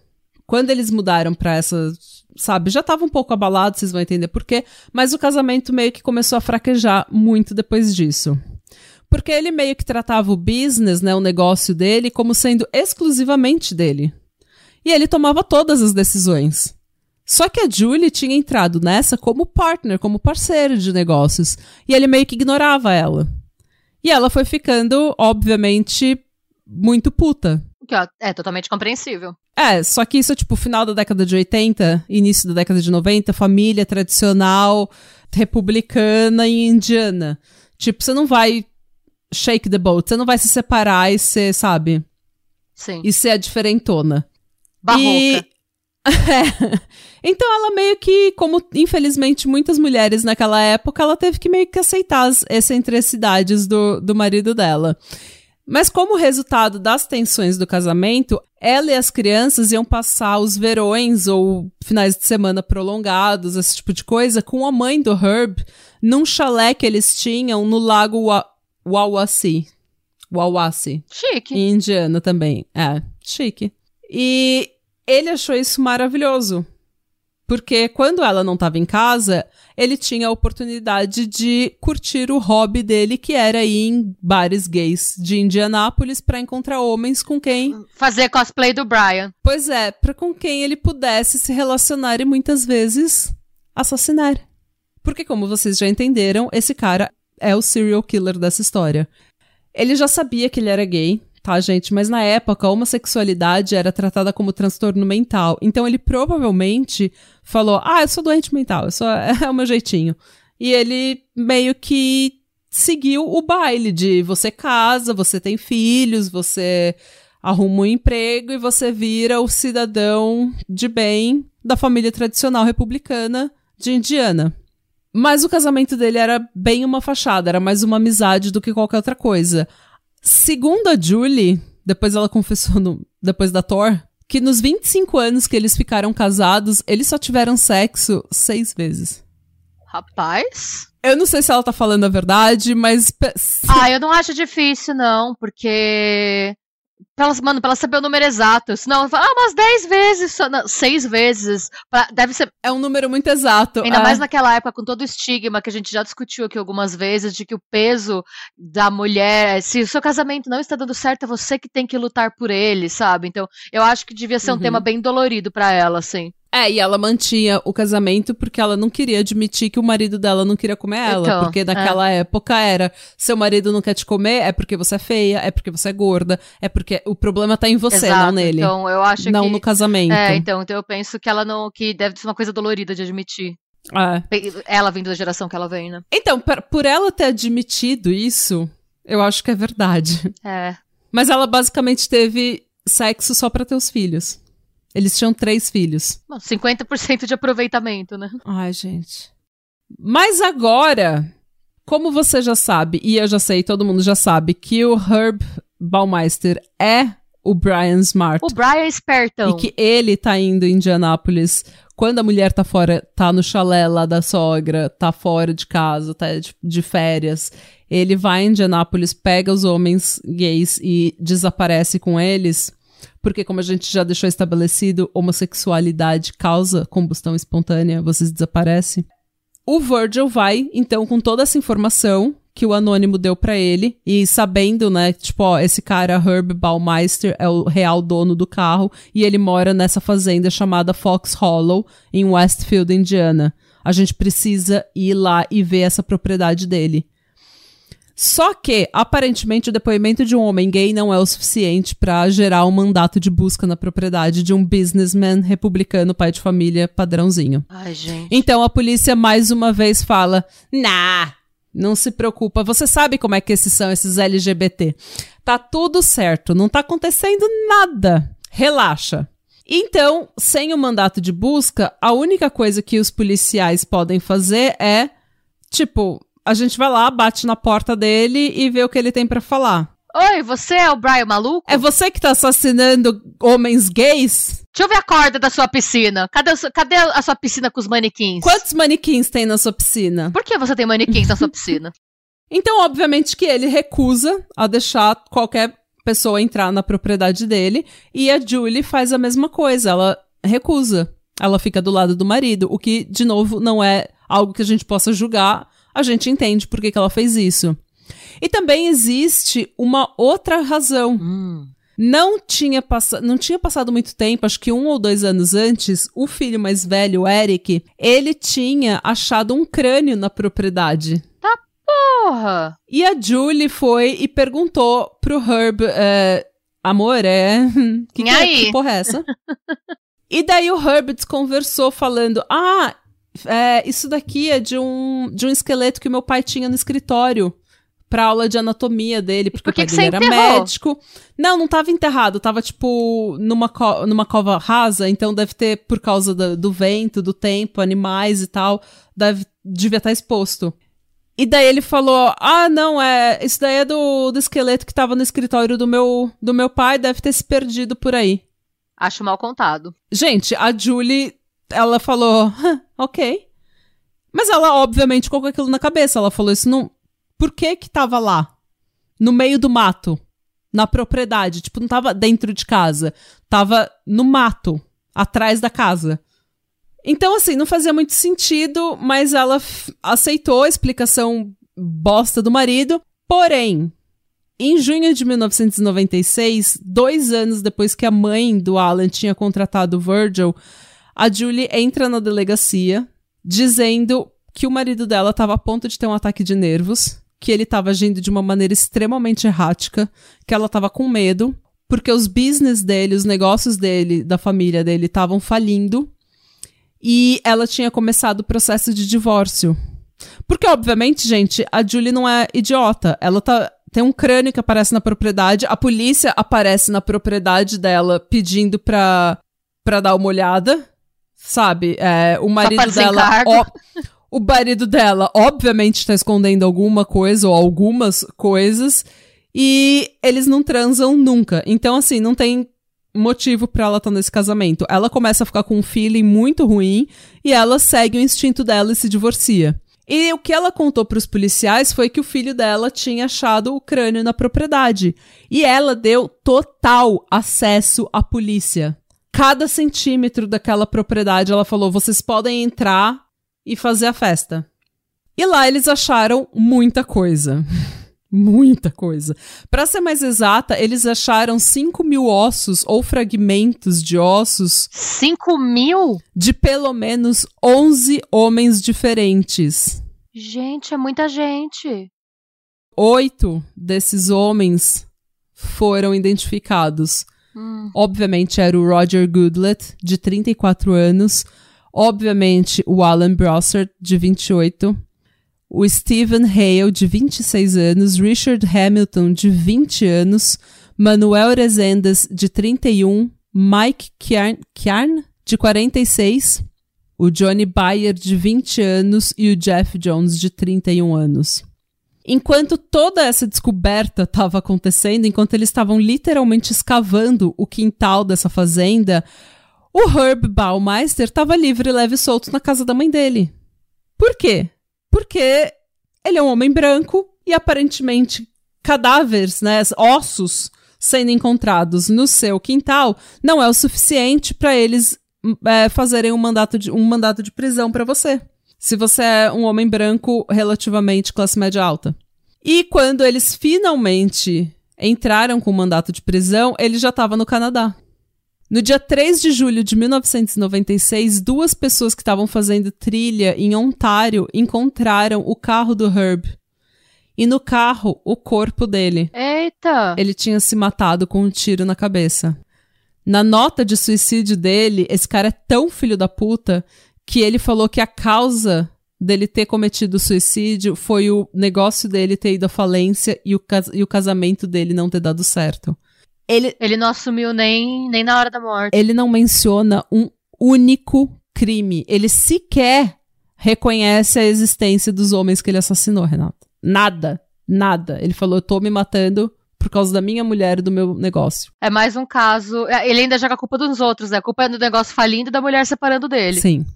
quando eles mudaram pra essa, sabe, já tava um pouco abalado, vocês vão entender por quê, mas o casamento meio que começou a fraquejar muito depois disso. Porque ele meio que tratava o business, né, o negócio dele, como sendo exclusivamente dele. E ele tomava todas as decisões. Só que a Julie tinha entrado nessa como partner, como parceira de negócios. E ele meio que ignorava ela. E ela foi ficando, obviamente, muito puta. Que ó, é totalmente compreensível. É, só que isso é tipo final da década de 80, início da década de 90, família tradicional, republicana e indiana. Tipo, você não vai shake the boat, você não vai se separar e ser, sabe, Sim. e ser a diferentona. Barroca. E- É. Então ela meio que, como infelizmente muitas mulheres naquela época, ela teve que meio que aceitar as excentricidades do, do marido dela. Mas como resultado das tensões do casamento, ela e as crianças iam passar os verões ou finais de semana prolongados, esse tipo de coisa, com a mãe do Herb num chalé que eles tinham no lago Wa- Wawasee. Wawasee. Chique. Em Indiana também. É, chique. E ele achou isso maravilhoso. Porque quando ela não estava em casa, ele tinha a oportunidade de curtir o hobby dele, que era ir em bares gays de Indianápolis para encontrar homens com quem. Fazer cosplay do Brian. Pois é, para com quem ele pudesse se relacionar e muitas vezes assassinar. Porque, como vocês já entenderam, esse cara é o serial killer dessa história. Ele já sabia que ele era gay, tá, gente? Mas na época, a homossexualidade era tratada como transtorno mental. Então ele provavelmente falou: Ah, eu sou doente mental, eu sou, é o meu jeitinho. E ele meio que seguiu o baile de você casa, você tem filhos, você arruma um emprego e você vira o cidadão de bem da família tradicional republicana de Indiana. Mas o casamento dele era bem uma fachada, era mais uma amizade do que qualquer outra coisa. Segundo a Julie, depois ela confessou no, depois da Thor, que nos 25 anos que eles ficaram casados, eles só tiveram sexo seis vezes. Rapaz. Eu não sei se ela tá falando a verdade, mas. Ah, eu não acho difícil, não, porque Pra ela, mano, pra ela saber o número exato. Senão ela fala, ah, umas 10 vezes, só, não, 6 vezes. Pra, deve ser. É um número muito exato. Ainda é. mais naquela época, com todo o estigma que a gente já discutiu aqui algumas vezes, de que o peso da mulher, se o seu casamento não está dando certo, é você que tem que lutar por ele, sabe? Então, eu acho que devia ser um uhum. tema bem dolorido para ela, assim. É, e ela mantinha o casamento porque ela não queria admitir que o marido dela não queria comer ela. Então, porque naquela é. época era: seu marido não quer te comer, é porque você é feia, é porque você é gorda, é porque o problema tá em você, Exato, não nele. Então, eu acho não que. Não no casamento. É, então, então eu penso que ela não. que deve ser uma coisa dolorida de admitir. É. Ela vindo da geração que ela vem, né? Então, por ela ter admitido isso, eu acho que é verdade. É. Mas ela basicamente teve sexo só para ter os filhos. Eles tinham três filhos. 50% de aproveitamento, né? Ai, gente. Mas agora, como você já sabe, e eu já sei, todo mundo já sabe, que o Herb Baumeister é o Brian Smart. O Brian espertão. E que ele tá indo em Indianápolis quando a mulher tá fora, tá no chalé lá da sogra, tá fora de casa, tá de, de férias. Ele vai em Indianápolis, pega os homens gays e desaparece com eles porque, como a gente já deixou estabelecido, homossexualidade causa combustão espontânea, vocês desaparecem. O Virgil vai, então, com toda essa informação que o anônimo deu para ele e sabendo, né, tipo, ó, esse cara Herb Baumeister é o real dono do carro e ele mora nessa fazenda chamada Fox Hollow em Westfield, Indiana. A gente precisa ir lá e ver essa propriedade dele. Só que, aparentemente, o depoimento de um homem gay não é o suficiente para gerar um mandato de busca na propriedade de um businessman republicano, pai de família, padrãozinho. Ai, gente. Então a polícia mais uma vez fala: nah, não se preocupa, você sabe como é que esses são, esses LGBT. Tá tudo certo, não tá acontecendo nada. Relaxa. Então, sem o mandato de busca, a única coisa que os policiais podem fazer é, tipo, a gente vai lá, bate na porta dele e vê o que ele tem para falar. Oi, você é o Brian maluco? É você que tá assassinando homens gays? Deixa eu ver a corda da sua piscina. Cadê, cadê a sua piscina com os manequins? Quantos manequins tem na sua piscina? Por que você tem manequins na sua piscina? Então, obviamente que ele recusa a deixar qualquer pessoa entrar na propriedade dele e a Julie faz a mesma coisa, ela recusa. Ela fica do lado do marido, o que, de novo, não é algo que a gente possa julgar a gente entende por que, que ela fez isso. E também existe uma outra razão. Hum. Não tinha, não tinha passado muito tempo, acho que um ou dois anos antes, o filho mais velho, o Eric, ele tinha achado um crânio na propriedade. Tá porra! E a Julie foi e perguntou pro Herb, é, amor, é... Que, que, é, que porra é essa? e daí o Herb conversou falando, ah, é, isso daqui é de um, de um esqueleto que meu pai tinha no escritório pra aula de anatomia dele, porque por o pai dele era enterrou? médico. Não, não tava enterrado, tava tipo numa, co numa cova rasa, então deve ter, por causa do, do vento, do tempo, animais e tal, deve, devia estar tá exposto. E daí ele falou: Ah, não, é. Isso daí é do, do esqueleto que tava no escritório do meu, do meu pai, deve ter se perdido por aí. Acho mal contado. Gente, a Julie ela falou, ok. Mas ela, obviamente, colocou aquilo na cabeça. Ela falou isso não. Por que que tava lá? No meio do mato. Na propriedade. Tipo, não tava dentro de casa. Tava no mato. Atrás da casa. Então, assim, não fazia muito sentido, mas ela aceitou a explicação bosta do marido. Porém, em junho de 1996, dois anos depois que a mãe do Alan tinha contratado o Virgil, a Julie entra na delegacia dizendo que o marido dela estava a ponto de ter um ataque de nervos, que ele estava agindo de uma maneira extremamente errática, que ela estava com medo, porque os business dele, os negócios dele, da família dele, estavam falindo, e ela tinha começado o processo de divórcio. Porque, obviamente, gente, a Julie não é idiota. Ela tá. Tem um crânio que aparece na propriedade, a polícia aparece na propriedade dela pedindo pra, pra dar uma olhada. Sabe? É, o marido dela. Ó, o marido dela, obviamente, tá escondendo alguma coisa ou algumas coisas. E eles não transam nunca. Então, assim, não tem motivo para ela estar tá nesse casamento. Ela começa a ficar com um feeling muito ruim e ela segue o instinto dela e se divorcia. E o que ela contou para os policiais foi que o filho dela tinha achado o crânio na propriedade. E ela deu total acesso à polícia. Cada centímetro daquela propriedade, ela falou: vocês podem entrar e fazer a festa. E lá eles acharam muita coisa. Muita coisa. Para ser mais exata, eles acharam 5 mil ossos ou fragmentos de ossos. 5 mil? De pelo menos 11 homens diferentes. Gente, é muita gente. Oito desses homens foram identificados. Hum. Obviamente era o Roger Goodlett, de 34 anos. Obviamente o Alan Brossard, de 28 o Stephen Hale, de 26 anos, Richard Hamilton, de 20 anos, Manuel Rezendas, de 31, Mike Kjarn, de 46, o Johnny Bayer, de 20 anos, e o Jeff Jones, de 31 anos. Enquanto toda essa descoberta estava acontecendo, enquanto eles estavam literalmente escavando o quintal dessa fazenda, o Herb Baumeister estava livre, leve e solto na casa da mãe dele. Por quê? Porque ele é um homem branco e aparentemente cadáveres, né, ossos sendo encontrados no seu quintal não é o suficiente para eles é, fazerem um mandato de, um mandato de prisão para você. Se você é um homem branco relativamente classe média alta. E quando eles finalmente entraram com o mandato de prisão, ele já estava no Canadá. No dia 3 de julho de 1996, duas pessoas que estavam fazendo trilha em Ontário encontraram o carro do Herb. E no carro, o corpo dele. Eita! Ele tinha se matado com um tiro na cabeça. Na nota de suicídio dele, esse cara é tão filho da puta que ele falou que a causa dele ter cometido suicídio foi o negócio dele ter ido à falência e o, e o casamento dele não ter dado certo. Ele, ele não assumiu nem, nem na hora da morte. Ele não menciona um único crime. Ele sequer reconhece a existência dos homens que ele assassinou, Renato. Nada. Nada. Ele falou: eu tô me matando por causa da minha mulher e do meu negócio. É mais um caso. É, ele ainda joga a culpa dos outros, né? A culpa é do negócio falindo e da mulher separando dele. Sim.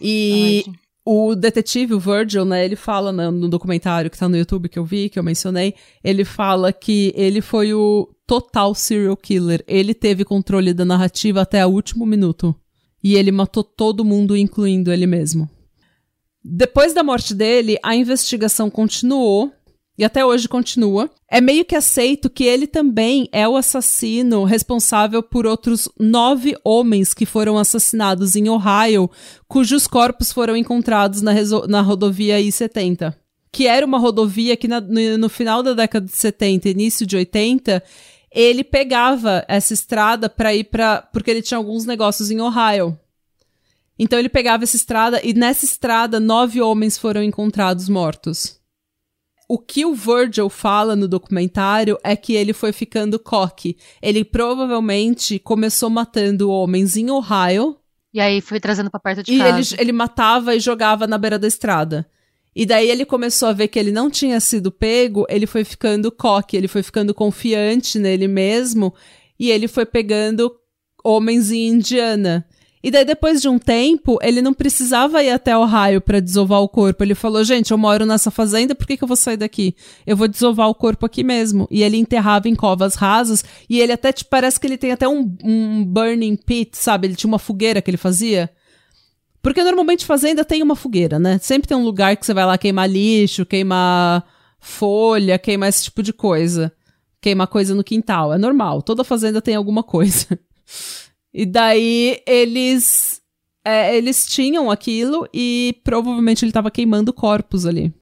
E Ai, o detetive, o Virgil, né, ele fala né, no documentário que tá no YouTube que eu vi, que eu mencionei, ele fala que ele foi o total serial killer. Ele teve controle da narrativa até o último minuto. E ele matou todo mundo, incluindo ele mesmo. Depois da morte dele, a investigação continuou e até hoje continua. É meio que aceito que ele também é o assassino responsável por outros nove homens que foram assassinados em Ohio, cujos corpos foram encontrados na, na rodovia I-70. Que era uma rodovia que na, no, no final da década de 70, início de 80, ele pegava essa estrada para ir para. porque ele tinha alguns negócios em Ohio. Então ele pegava essa estrada e nessa estrada nove homens foram encontrados mortos o que o Virgil fala no documentário é que ele foi ficando coque. Ele provavelmente começou matando homens em Ohio. E aí foi trazendo para perto de e casa. E ele, ele matava e jogava na beira da estrada. E daí ele começou a ver que ele não tinha sido pego, ele foi ficando coque, ele foi ficando confiante nele mesmo, e ele foi pegando homens em Indiana. E daí, depois de um tempo, ele não precisava ir até o raio para desovar o corpo. Ele falou: gente, eu moro nessa fazenda, por que, que eu vou sair daqui? Eu vou desovar o corpo aqui mesmo. E ele enterrava em covas rasas. E ele até te parece que ele tem até um, um burning pit, sabe? Ele tinha uma fogueira que ele fazia. Porque normalmente fazenda tem uma fogueira, né? Sempre tem um lugar que você vai lá queimar lixo, queimar folha, queimar esse tipo de coisa. Queimar coisa no quintal. É normal. Toda fazenda tem alguma coisa. E daí eles. É, eles tinham aquilo e provavelmente ele estava queimando corpos ali.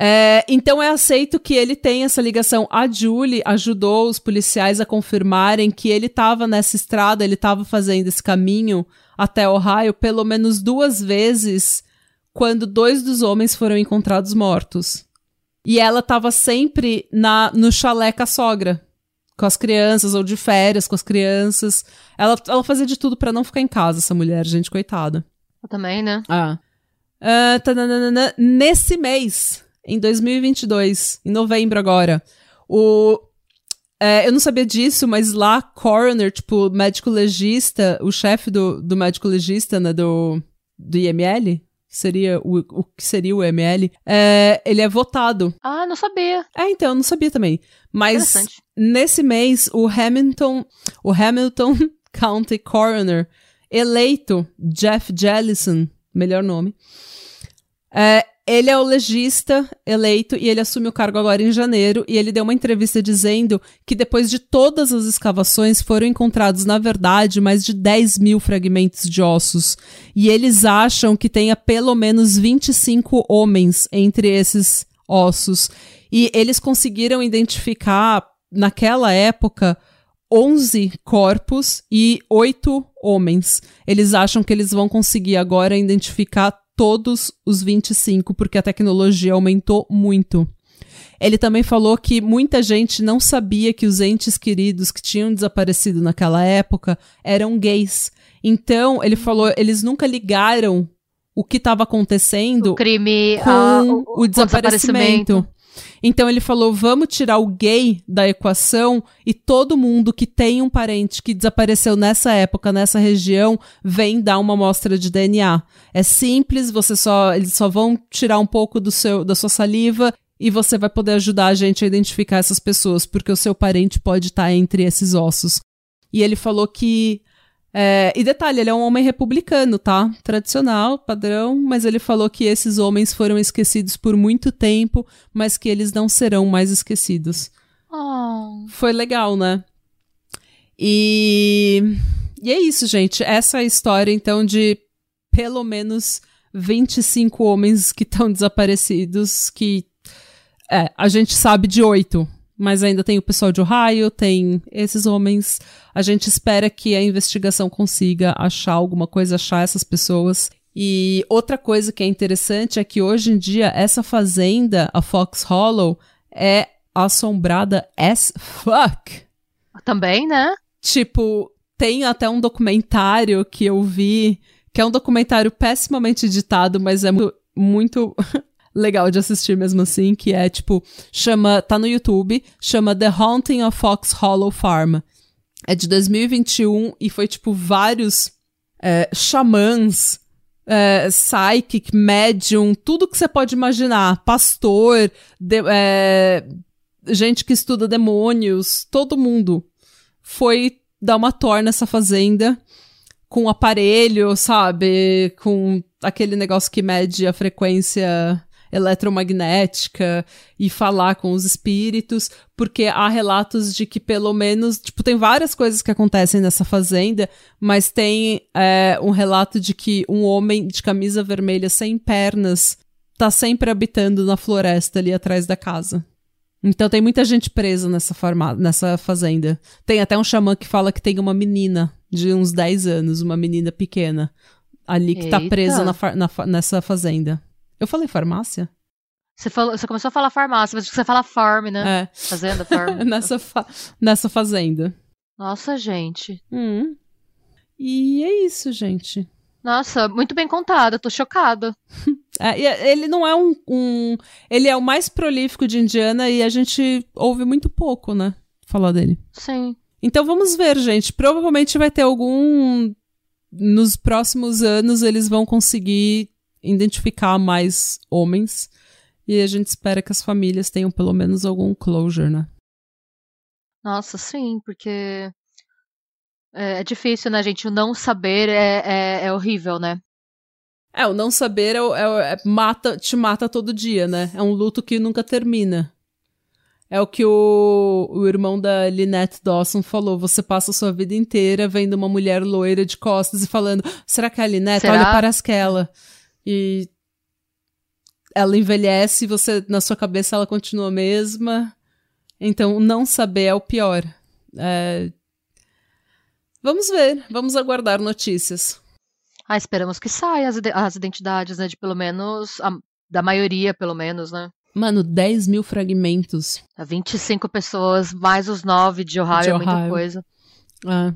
É, então é aceito que ele tem essa ligação. A Julie ajudou os policiais a confirmarem que ele estava nessa estrada, ele estava fazendo esse caminho até Ohio pelo menos duas vezes quando dois dos homens foram encontrados mortos. E ela estava sempre na no chalé com a sogra, com as crianças, ou de férias com as crianças. Ela, ela fazia de tudo para não ficar em casa, essa mulher, gente, coitada. Eu também, né? Ah. Uh, nesse mês, em 2022, em novembro agora, o é, eu não sabia disso, mas lá, coroner, tipo, médico legista, o chefe do, do médico legista, né, do, do IML, seria o, o que seria o IML, é, ele é votado. Ah, não sabia. É, então, eu não sabia também. Mas nesse mês, o Hamilton, o Hamilton County Coroner, eleito Jeff Jellison, melhor nome, é, ele é o legista eleito e ele assume o cargo agora em janeiro. E ele deu uma entrevista dizendo que depois de todas as escavações foram encontrados, na verdade, mais de 10 mil fragmentos de ossos. E eles acham que tenha pelo menos 25 homens entre esses ossos. E eles conseguiram identificar, naquela época, 11 corpos e 8 homens. Eles acham que eles vão conseguir agora identificar todos os 25, porque a tecnologia aumentou muito. Ele também falou que muita gente não sabia que os entes queridos que tinham desaparecido naquela época eram gays. Então, ele falou, eles nunca ligaram o que estava acontecendo o crime, com ah, o, o, desaparecimento. O então ele falou: vamos tirar o gay da equação e todo mundo que tem um parente que desapareceu nessa época, nessa região, vem dar uma amostra de DNA. É simples, você só eles só vão tirar um pouco do seu da sua saliva e você vai poder ajudar a gente a identificar essas pessoas, porque o seu parente pode estar entre esses ossos. E ele falou que é, e detalhe, ele é um homem republicano, tá? Tradicional, padrão, mas ele falou que esses homens foram esquecidos por muito tempo, mas que eles não serão mais esquecidos. Oh. Foi legal, né? E... e é isso, gente. Essa é a história, então, de pelo menos 25 homens que estão desaparecidos, que é, a gente sabe de oito mas ainda tem o pessoal de Ohio, tem esses homens. A gente espera que a investigação consiga achar alguma coisa, achar essas pessoas. E outra coisa que é interessante é que hoje em dia essa fazenda, a Fox Hollow, é assombrada as fuck. Também, né? Tipo, tem até um documentário que eu vi, que é um documentário pessimamente editado, mas é muito, muito legal de assistir mesmo assim, que é tipo, chama, tá no YouTube, chama The Haunting of Fox Hollow Farm. É de 2021 e foi tipo vários é, xamãs, é, psychic, medium, tudo que você pode imaginar, pastor, de, é, gente que estuda demônios, todo mundo foi dar uma tour nessa fazenda com aparelho, sabe? Com aquele negócio que mede a frequência eletromagnética e falar com os espíritos, porque há relatos de que pelo menos, tipo, tem várias coisas que acontecem nessa fazenda, mas tem é, um relato de que um homem de camisa vermelha sem pernas tá sempre habitando na floresta ali atrás da casa. Então tem muita gente presa nessa, farma, nessa fazenda. Tem até um xamã que fala que tem uma menina de uns 10 anos, uma menina pequena, ali que tá Eita. tá presa na, na, nessa fazenda. Eu falei farmácia? Você, falou, você começou a falar farmácia, mas você fala farm, né? É. Fazenda, farm. nessa, fa nessa fazenda. Nossa, gente. Hum. E é isso, gente. Nossa, muito bem contado, eu tô chocada. É, ele não é um, um, Ele é o mais prolífico de Indiana e a gente ouve muito pouco, né? Falar dele. Sim. Então vamos ver, gente. Provavelmente vai ter algum. Nos próximos anos eles vão conseguir identificar mais homens. E a gente espera que as famílias tenham pelo menos algum closure, né? Nossa, sim, porque é, é difícil, né, gente? O não saber é, é, é horrível, né? É, o não saber é, é, é, mata, te mata todo dia, né? É um luto que nunca termina. É o que o, o irmão da Lynette Dawson falou. Você passa a sua vida inteira vendo uma mulher loira de costas e falando: será que é a Lynette? Será? Olha para aquela. E ela envelhece você, na sua cabeça, ela continua a mesma. Então, não saber é o pior. É... Vamos ver, vamos aguardar notícias. Ah, esperamos que saia as, as identidades, né? De pelo menos. a- da maioria, pelo menos, né? Mano, 10 mil fragmentos. 25 pessoas, mais os 9 de Ohio, De é muita Ohio. coisa. É.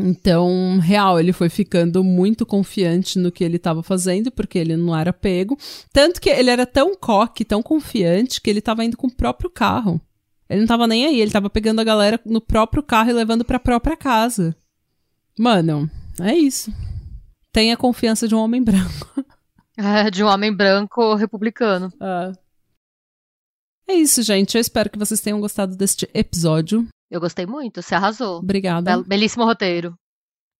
Então, real, ele foi ficando muito confiante no que ele estava fazendo, porque ele não era pego. Tanto que ele era tão coque, tão confiante, que ele estava indo com o próprio carro. Ele não tava nem aí, ele tava pegando a galera no próprio carro e levando pra própria casa. Mano, é isso. Tenha confiança de um homem branco. É, de um homem branco republicano. Ah. É isso, gente. Eu espero que vocês tenham gostado deste episódio. Eu gostei muito, você arrasou. Obrigada. Belo- belíssimo roteiro.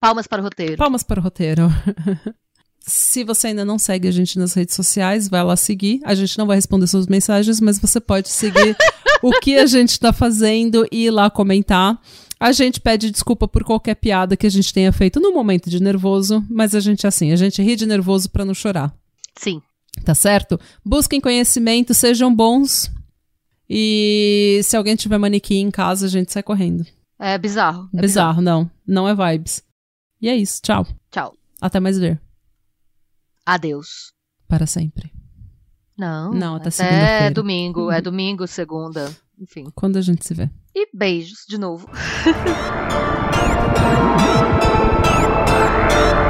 Palmas para o roteiro. Palmas para o roteiro. Se você ainda não segue a gente nas redes sociais, vai lá seguir. A gente não vai responder suas mensagens, mas você pode seguir o que a gente está fazendo e ir lá comentar. A gente pede desculpa por qualquer piada que a gente tenha feito no momento de nervoso, mas a gente é assim, a gente ri de nervoso para não chorar, Sim. tá certo? Busquem conhecimento, sejam bons. E se alguém tiver manequim em casa, a gente sai correndo. É bizarro. é bizarro, não. Não é vibes. E é isso. Tchau. Tchau. Até mais ver. Adeus. Para sempre. Não. Não, até até segunda-feira. domingo. É domingo, segunda. Enfim. Quando a gente se vê. E beijos de novo.